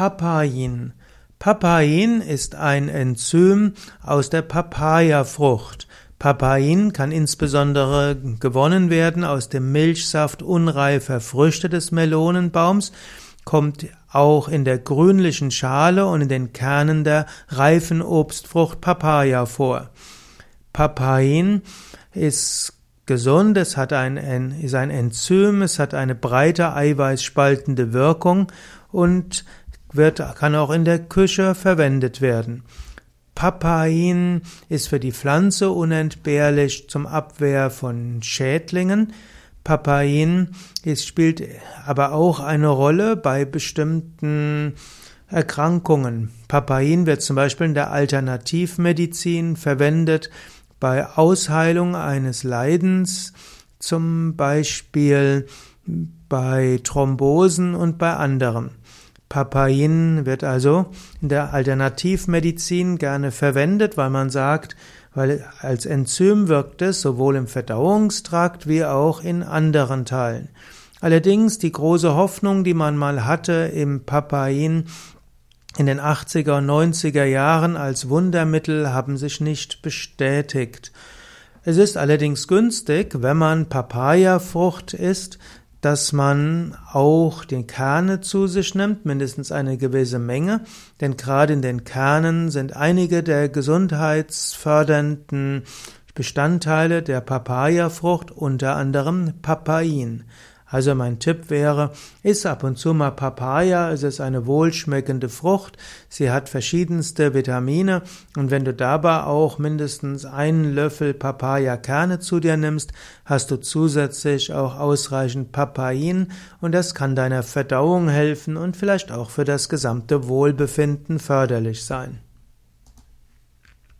Papain. Papain ist ein Enzym aus der Papayafrucht. Papain kann insbesondere gewonnen werden aus dem Milchsaft unreifer Früchte des Melonenbaums, kommt auch in der grünlichen Schale und in den Kernen der reifen Obstfrucht Papaya vor. Papain ist gesund, es hat ein, ist ein Enzym, es hat eine breite eiweißspaltende Wirkung und wird, kann auch in der Küche verwendet werden. Papain ist für die Pflanze unentbehrlich zum Abwehr von Schädlingen. Papain ist, spielt aber auch eine Rolle bei bestimmten Erkrankungen. Papain wird zum Beispiel in der Alternativmedizin verwendet bei Ausheilung eines Leidens, zum Beispiel bei Thrombosen und bei anderen. Papain wird also in der Alternativmedizin gerne verwendet, weil man sagt, weil als Enzym wirkt es sowohl im Verdauungstrakt wie auch in anderen Teilen. Allerdings die große Hoffnung, die man mal hatte im Papain in den 80er und 90er Jahren als Wundermittel, haben sich nicht bestätigt. Es ist allerdings günstig, wenn man Papayafrucht isst, dass man auch die Kerne zu sich nimmt, mindestens eine gewisse Menge, denn gerade in den Kernen sind einige der gesundheitsfördernden Bestandteile der Papayafrucht, unter anderem Papain. Also mein Tipp wäre, iss ab und zu mal Papaya, es ist eine wohlschmeckende Frucht, sie hat verschiedenste Vitamine. Und wenn du dabei auch mindestens einen Löffel Papaya-Kerne zu dir nimmst, hast du zusätzlich auch ausreichend Papain. Und das kann deiner Verdauung helfen und vielleicht auch für das gesamte Wohlbefinden förderlich sein.